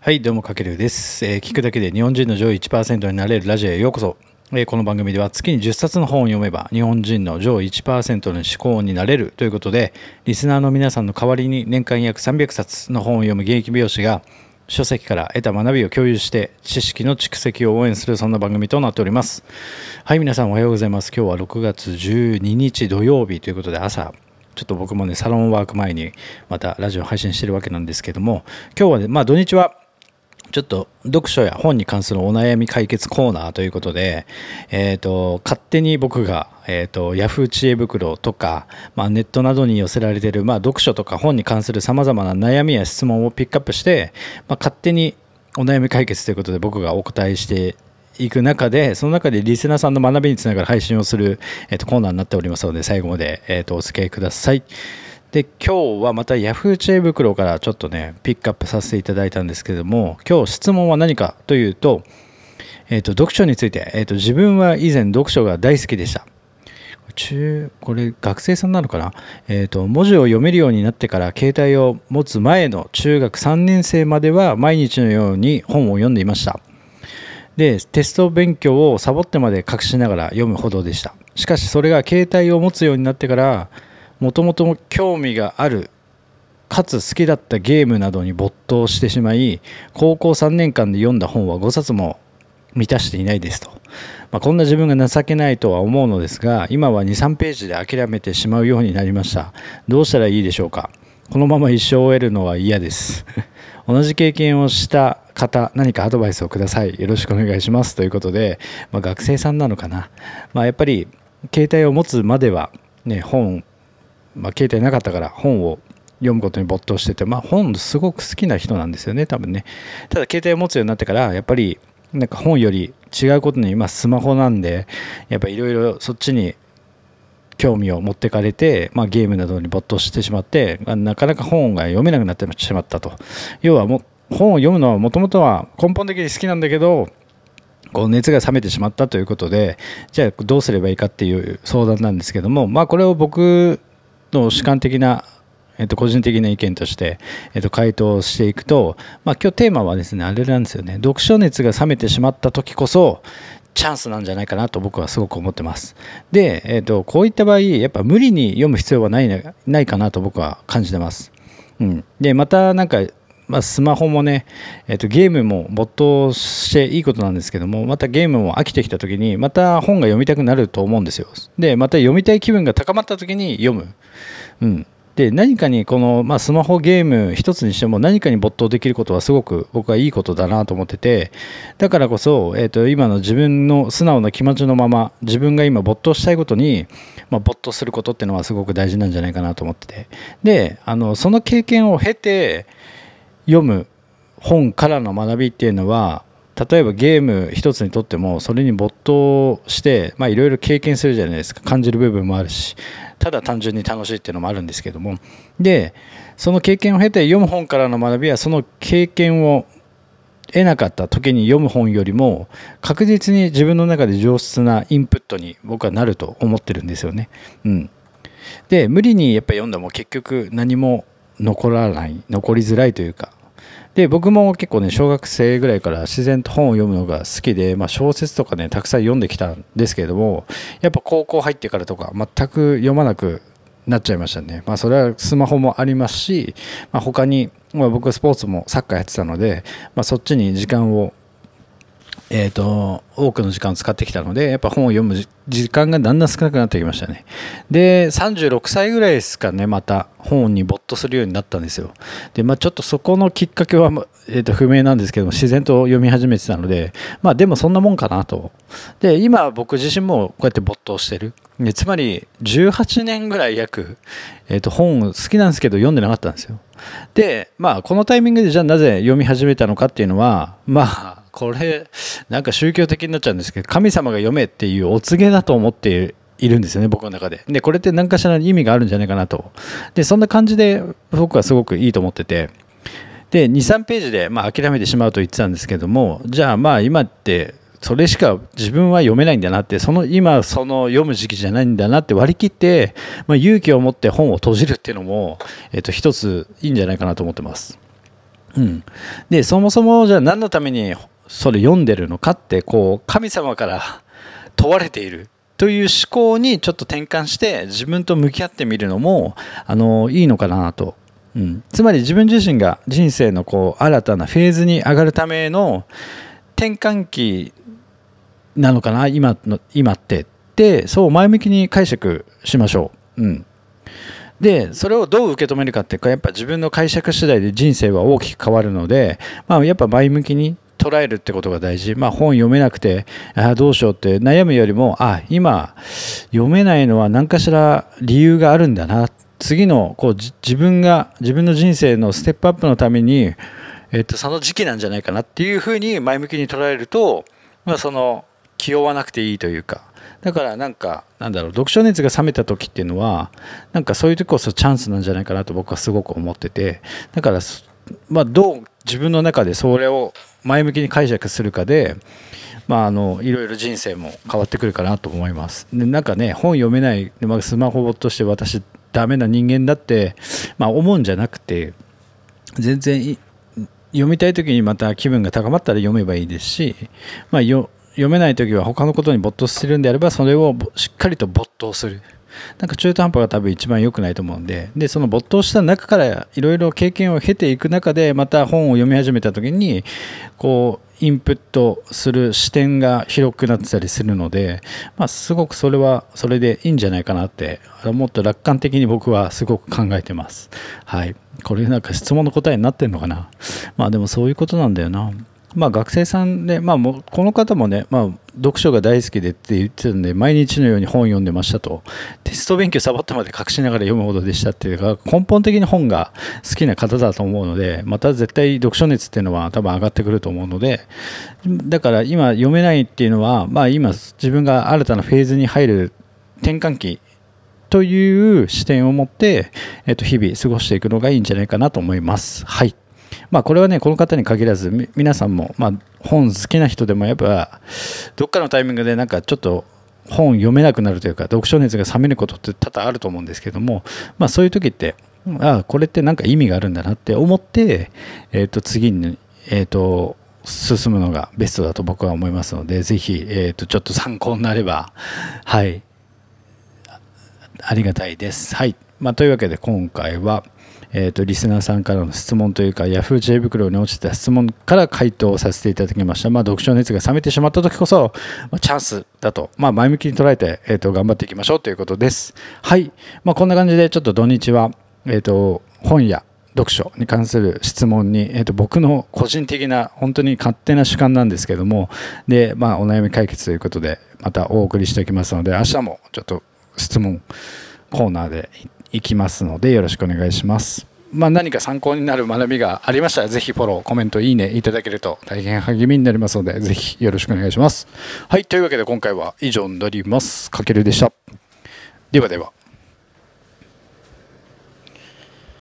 はい、どうも、かけるです、えー聞くだけで日本人の上位1%になれるラジオへようこそ。えーこの番組では月に10冊の本を読めば日本人の上位1%の思考になれるということで、リスナーの皆さんの代わりに年間約300冊の本を読む現役美容師が書籍から得た学びを共有して知識の蓄積を応援するそんな番組となっております。はい、皆さんおはようございます。今日は6月12日土曜日ということで朝、ちょっと僕もね、サロンワーク前にまたラジオ配信してるわけなんですけども、今日はね、まあ土日はちょっと読書や本に関するお悩み解決コーナーということで、えー、と勝手に僕が、えー、と Yahoo 知恵袋とか、まあ、ネットなどに寄せられている、まあ、読書とか本に関するさまざまな悩みや質問をピックアップして、まあ、勝手にお悩み解決ということで僕がお答えしていく中でその中でリスナーさんの学びにつながる配信をする、えー、とコーナーになっておりますので最後まで、えー、とお付き合いください。で今日はまた Yahoo 知恵袋からちょっとねピックアップさせていただいたんですけども今日質問は何かというと,、えー、と読書について、えー、と自分は以前読書が大好きでした。中これ学生さんなのかな、えー、と文字を読めるようになってから携帯を持つ前の中学3年生までは毎日のように本を読んでいました。でテスト勉強をサボってまで隠しながら読むほどでした。しかしそれが携帯を持つようになってからもともと興味があるかつ好きだったゲームなどに没頭してしまい高校3年間で読んだ本は5冊も満たしていないですと、まあ、こんな自分が情けないとは思うのですが今は23ページで諦めてしまうようになりました。どうしたらいいでしょうか？このまま一生終えるのは嫌です。同じ経験をした方何かアドバイスをください。よろしくお願いします。ということで、まあ、学生さんなのかな、まあ、やっぱり携帯を持つまではね本まあ、携帯なかったから本を読むことに没頭してて、まあ、本すごく好きな人なんですよね多分ね。ただ携帯を持つようになってからやっぱりなんか本より違うことに今スマホなんでやっぱいろいろそっちに興味を持ってかれて、まあ、ゲームなどに没頭してしまってなかなか本が読めなくなってしまったと。要はも本を読むのはもともとは根本的に好きなんだけどこう熱が冷めてしまったということでじゃあどうすればいいかっていう相談なんですけどもまあこれを僕の主観的な、えっと、個人的な意見として、えっと、回答していくと、まあ、今日テーマはですねあれなんですよね。読書熱が冷めてしまった時こそチャンスなんじゃないかなと僕はすごく思ってます。で、えっと、こういった場合やっぱ無理に読む必要はないないかなと僕は感じてます、うん、でまたなんかまあ、スマホもね、えー、とゲームも没頭していいことなんですけどもまたゲームも飽きてきた時にまた本が読みたくなると思うんですよ。でまた読みたい気分が高まった時に読む、うん、で何かにこの、まあ、スマホゲーム一つにしても何かに没頭できることはすごく僕はいいことだなと思っててだからこそ、えー、と今の自分の素直な気持ちのまま自分が今没頭したいことに、まあ、没頭することっていうのはすごく大事なんじゃないかなと思ってて。であのその経験を経て読む本からの学びっていうのは例えばゲーム一つにとってもそれに没頭していろいろ経験するじゃないですか。感じる部分もあるしただ単純に楽しいっていうのもあるんですけども。でその経験を経て読む本からの学びはその経験を得なかった時に読む本よりも確実に自分の中で上質なインプットに僕はなると思ってるんですよね。うん、で無理にやっぱ読んでも結局何も残らない残りづらいというかで僕も結構ね小学生ぐらいから自然と本を読むのが好きで、まあ、小説とかねたくさん読んできたんですけれどもやっぱ高校入ってからとか全く読まなくなっちゃいましたね、まあ、それはスマホもありますし、まあ、他に、まあ、僕はスポーツもサッカーやってたので、まあ、そっちに時間をえーと、多くの時間を使ってきたのでやっぱ本を読む時間がだんだん少なくなってきましたね。で36歳ぐらいですかねまた本に没頭するようになったんですよ。で、まあ、ちょっとそこのきっかけは、えー、と不明なんですけども自然と読み始めてたのでまあでもそんなもんかなと。で今僕自身もこうやって没頭してる。でつまり18年ぐらい約、えー、と本好きなんですけど読んでなかったんですよ。でまあこのタイミングでじゃあなぜ読み始めたのかっていうのはまあこれなんか宗教的になっちゃうんですけど神様が読めっていうお告げだと思っているんですよね僕の中で。でこれって何かしらの意味があるんじゃないかなと。でそんな感じで僕はすごくいいと思ってて。で23ページで、まあ、諦めてしまうと言ってたんですけどもじゃあまあ今ってそれしか自分は読めないんだなってその今その読む時期じゃないんだなって割り切って、まあ、勇気を持って本を閉じるっていうのも、えっと、一ついいんじゃないかなと思ってます。うん、でそもそもじゃあ何のためにそれ読んでるのかってこう神様から問われているという思考にちょっと転換して自分と向き合ってみるのもあのいいのかなと、うん、つまり自分自身が人生のこう新たなフェーズに上がるための転換期なのかな今の今って。ってそう前向きに解釈しましょう。うん。でそれをどう受け止めるかっていうかやっぱ自分の解釈次第で人生は大きく変わるので、まあ、やっぱ前向きに捉えるってことが大事、まあ、本読めなくてあどうしようって悩むよりもあ今読めないのは何かしら理由があるんだな。次のこう自分が自分の人生のステップアップのために、えっと、その時期なんじゃないかなっていうふうに前向きに捉えると、まあ、その気負わなくていいというかだからなんかなんだろう読書熱が冷めた時っていうのはなんかそういう時こそチャンスなんじゃないかなと僕はすごく思っててだからまあどう自分の中でそれを前向きに解釈するかでまあ、あのいろいろ人生も変わってくるかなと思います。でなんかね本読めない、スマホとして私ダメな人間だって、まあ、思うんじゃなくて全然読みたい時にまた気分が高まったら読めばいいですし、まあ、よ読めない時は他のことに没頭するんであればそれをしっかりと没頭するなんか中途半端が多分一番良くないと思うんででその没頭した中からいろいろ経験を経ていく中でまた本を読み始めた時にこうインプットする視点が広くなってたりするので、まあ、すごくそれはそれでいいんじゃないかなってもっと楽観的に僕はすごく考えてます。はい、これなんか質問の答えになってんのかなまあでもそういうことなんだよな。まあ、学生さんで、まあ、もこの方もね、まあ、読書が大好きでって言ってたんで毎日のように本読んでましたとテスト勉強サボったまで隠しながら読むほどでしたっていうか根本的に本が好きな方だと思うのでまた絶対読書熱っていうのは多分上がってくると思うのでだから今読めないっていうのは、まあ、今自分が新たなフェーズに入る転換期という視点を持って、えっと、日々過ごしていくのがいいんじゃないかなと思います。はいまあ、これはねこの方に限らず皆さんも、まあ、本好きな人でもやっぱどっかのタイミングでなんかちょっと本読めなくなるというか読書熱が冷めることって多々あると思うんですけども、まあ、そういう時ってああこれって何か意味があるんだなって思って、えー、と次に、えー、と進むのがベストだと僕は思いますのでぜひ、えー、とちょっと参考になればはい。ありがたいです。はい、まあ、というわけで今回はえーと、リスナーさんからの質問というか Yahoo! 知恵袋に落ちた質問から回答させていただきました、まあ、読書熱が冷めてしまった時こそ、まあ、チャンスだと、まあ、前向きに捉えて、えーと、頑張っていきましょうということですはい、まあ、こんな感じでちょっと土日は、えーと、本や読書に関する質問に、えーと、僕の個人的な本当に勝手な主観なんですけどもで、まあ、お悩み解決ということでまたお送りしておきますので明日もちょっと質問コーナーでいきますのでよろしくお願いします。まあ、何か参考になる学びがありましたら、ぜひフォロー、コメント、いいねいただけると大変励みになりますので、ぜひよろしくお願いします。はい、というわけで今回は以上になります。かけるでした。ではでは。